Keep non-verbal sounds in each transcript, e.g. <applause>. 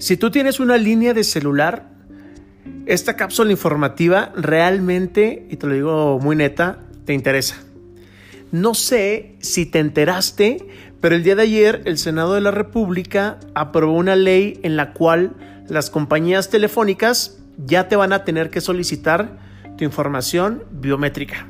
Si tú tienes una línea de celular, esta cápsula informativa realmente, y te lo digo muy neta, te interesa. No sé si te enteraste, pero el día de ayer el Senado de la República aprobó una ley en la cual las compañías telefónicas ya te van a tener que solicitar tu información biométrica.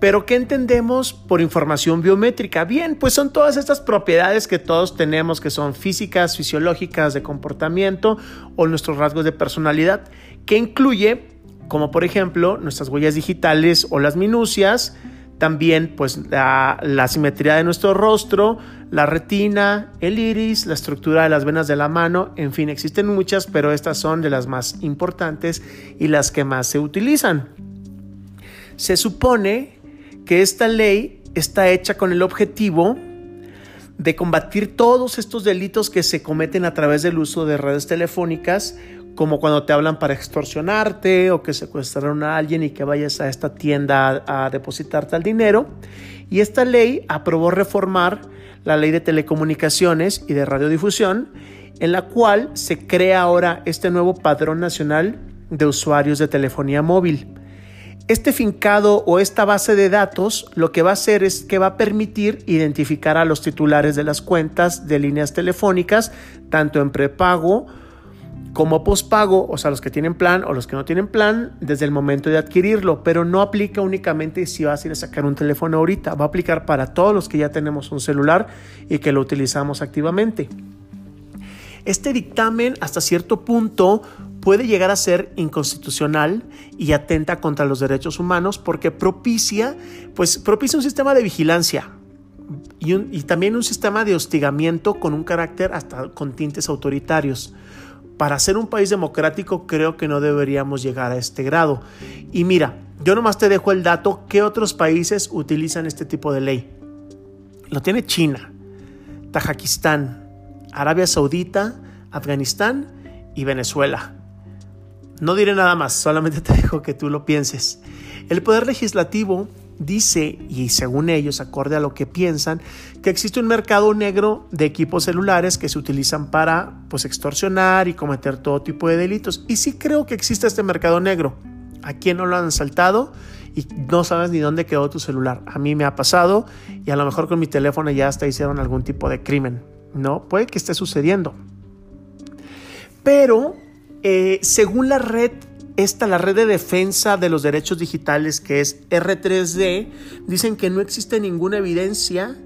Pero ¿qué entendemos por información biométrica? Bien, pues son todas estas propiedades que todos tenemos, que son físicas, fisiológicas, de comportamiento o nuestros rasgos de personalidad, que incluye, como por ejemplo, nuestras huellas digitales o las minucias, también pues la, la, simetría de nuestro rostro, la retina, el iris, la estructura de las venas de la mano, en fin, existen muchas, pero estas son de las más importantes y las que más se utilizan. Se supone que esta ley está hecha con el objetivo de combatir todos estos delitos que se cometen a través del uso de redes telefónicas, como cuando te hablan para extorsionarte o que secuestraron a alguien y que vayas a esta tienda a, depositarte el dinero. Y esta ley aprobó reformar la ley de telecomunicaciones y de radiodifusión, en la cual se crea ahora este nuevo padrón nacional de usuarios de telefonía móvil. Este fincado o esta base de datos lo que va a hacer es que va a permitir identificar a los titulares de las cuentas de líneas telefónicas, tanto en prepago como pospago, o sea, los que tienen plan o los que no tienen plan, desde el momento de adquirirlo, pero no aplica únicamente si vas a ir a sacar un teléfono ahorita, va a aplicar para todos los que ya tenemos un celular y que lo utilizamos activamente. Este dictamen hasta cierto punto puede llegar a ser inconstitucional y atenta contra los derechos humanos porque propicia, pues propicia un sistema de vigilancia y, y también un sistema de hostigamiento con un carácter hasta con tintes autoritarios. Para ser un país democrático creo que no deberíamos llegar a este grado. Y mira, yo nomás te dejo el dato que otros países utilizan este tipo de ley. Lo tiene China, Tajikistán, Arabia Saudita, Afganistán y Venezuela. No diré nada más, solamente <laughs> te dejo que tú lo pienses. El Poder Legislativo dice, y según ellos, acorde a lo que piensan, que existe un mercado negro de equipos celulares que se utilizan para pues, extorsionar y cometer todo tipo de delitos. Y sí creo que existe este mercado negro. ¿A quién no lo han saltado? Y no sabes ni dónde quedó tu celular. A mí me ha pasado y a lo mejor con mi teléfono ya hasta hicieron algún tipo de crimen. No, puede que esté sucediendo. Pero eh, según la red, esta, la red de defensa de los derechos digitales, que es R3D, dicen que no existe ninguna evidencia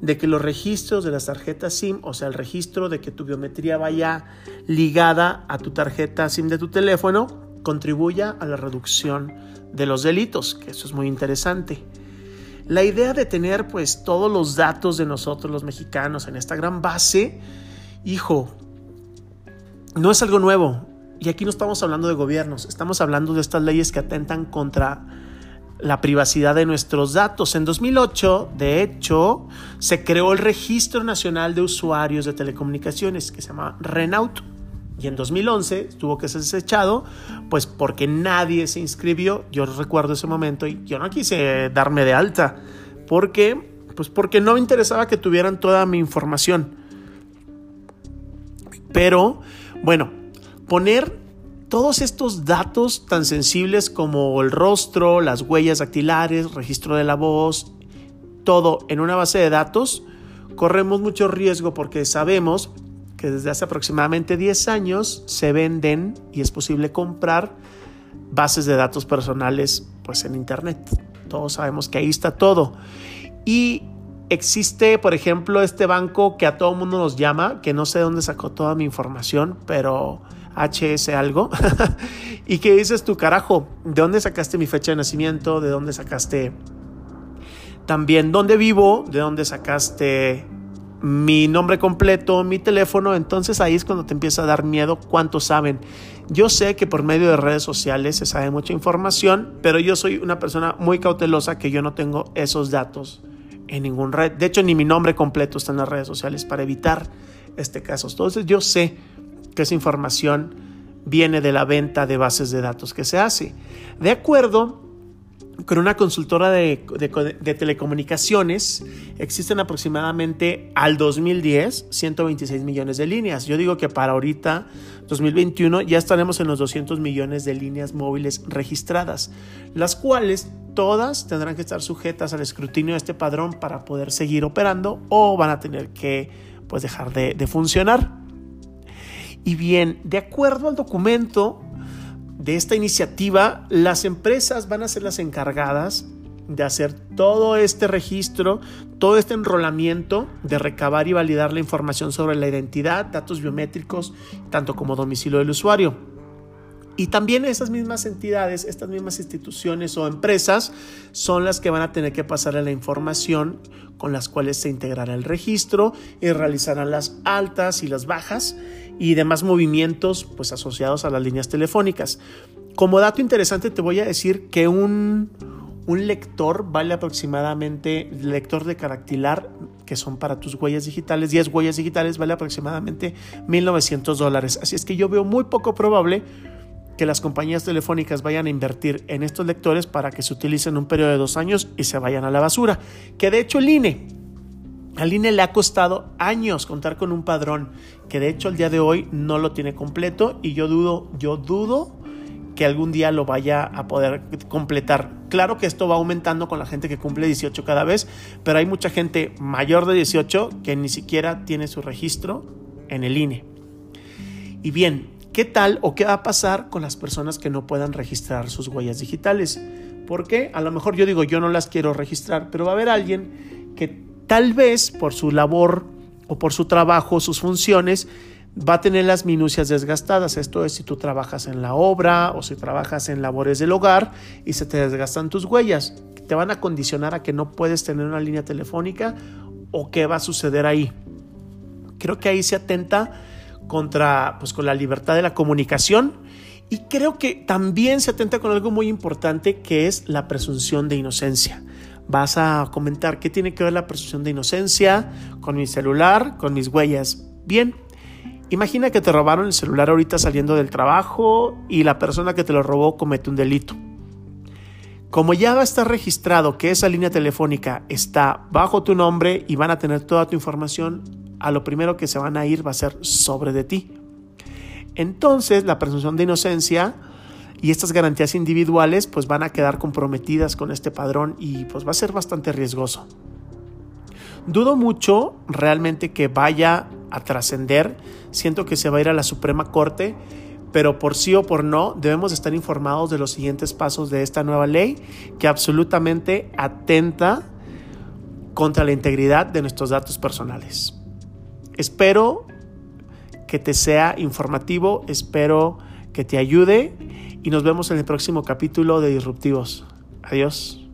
de que los registros de las tarjetas SIM, o sea, el registro de que tu biometría vaya ligada a tu tarjeta SIM de tu teléfono, contribuya a la reducción de los delitos, que eso es muy interesante. La idea de tener pues todos los datos de nosotros los mexicanos en esta gran base, hijo, no es algo nuevo. Y aquí no estamos hablando de gobiernos, estamos hablando de estas leyes que atentan contra la privacidad de nuestros datos. En 2008, de hecho, se creó el Registro Nacional de Usuarios de Telecomunicaciones, que se llama RENAUT. Y en 2011 tuvo que ser desechado, pues porque nadie se inscribió. Yo recuerdo ese momento y yo no quise darme de alta. ¿Por qué? Pues porque no me interesaba que tuvieran toda mi información. Pero bueno, poner todos estos datos tan sensibles como el rostro, las huellas dactilares, registro de la voz, todo en una base de datos, corremos mucho riesgo porque sabemos que desde hace aproximadamente 10 años se venden y es posible comprar bases de datos personales pues en internet. Todos sabemos que ahí está todo. Y Existe, por ejemplo, este banco que a todo mundo nos llama, que no sé dónde sacó toda mi información, pero HS algo, <laughs> y que dices tu carajo, ¿de dónde sacaste mi fecha de nacimiento? ¿De dónde sacaste también dónde vivo? ¿De dónde sacaste mi nombre completo, mi teléfono? Entonces ahí es cuando te empieza a dar miedo cuánto saben. Yo sé que por medio de redes sociales se sabe mucha información, pero yo soy una persona muy cautelosa que yo no tengo esos datos en ningún red. De hecho, ni mi nombre completo está en las redes sociales para evitar este caso. Entonces, yo sé que esa información viene de la venta de bases de datos que se hace. De acuerdo con una consultora de, telecomunicaciones existen aproximadamente al 2010 126 millones de líneas. Yo digo que para ahorita, 2021, ya estaremos en los 200 millones de líneas móviles registradas, las cuales todas tendrán que estar sujetas al escrutinio de este padrón para poder seguir operando o van a tener que pues, dejar de, de funcionar. Y bien, de acuerdo al documento, de esta iniciativa, las empresas van a ser las encargadas de hacer todo este registro, todo este enrolamiento, de recabar y validar la información sobre la identidad, datos biométricos, tanto como domicilio del usuario. Y también esas mismas entidades, estas mismas instituciones o empresas son las que van a tener que pasarle la información con las cuales se integrará el registro y realizarán las altas y las bajas y demás movimientos pues asociados a las líneas telefónicas. Como dato interesante te voy a decir que un, un lector vale aproximadamente, lector de caractilar, que son para tus huellas digitales, 10 huellas digitales, vale aproximadamente 1.900 dólares. Así es que yo veo muy poco probable que las compañías telefónicas vayan a invertir en estos lectores para que se utilicen un periodo de dos años y se vayan a la basura. Que de hecho el INE, al INE le ha costado años contar con un padrón que de hecho el día de hoy no lo tiene completo y yo dudo, yo dudo que algún día lo vaya a poder completar. Claro que esto va aumentando con la gente que cumple 18 cada vez, pero hay mucha gente mayor de 18 que ni siquiera tiene su registro en el INE. Y bien, ¿qué tal o qué va a pasar con las personas que no puedan registrar sus huellas digitales? Porque a lo mejor yo digo, yo no las quiero registrar, pero va a haber alguien que tal vez por su labor o por su trabajo, sus funciones, va a tener las minucias desgastadas. Esto es si tú trabajas en la obra o si trabajas en labores del hogar y se te desgastan tus huellas. Te van a condicionar a que no puedes tener una línea telefónica o qué va a suceder ahí. Creo que ahí se atenta contra pues con la libertad de la comunicación y creo que también se atenta con algo muy importante que es la presunción de inocencia vas a comentar qué tiene que ver la presunción de inocencia con mi celular, con mis huellas. Bien, imagina que te robaron el celular ahorita saliendo del trabajo y la persona que te lo robó comete un delito. Como ya va a estar registrado que esa línea telefónica está bajo tu nombre y van a tener toda tu información, a lo primero que se van a ir va a ser sobre de ti. Entonces, la presunción de inocencia y estas garantías individuales pues van a quedar comprometidas con este padrón y pues va a ser bastante riesgoso. Dudo mucho realmente que vaya a trascender, siento que se va a ir a la Suprema Corte, pero por sí o por no debemos estar informados de los siguientes pasos de esta nueva ley que absolutamente atenta contra la integridad de nuestros datos personales. Espero que te sea informativo, espero que te ayude y nos vemos en el próximo capítulo de Disruptivos. Adiós.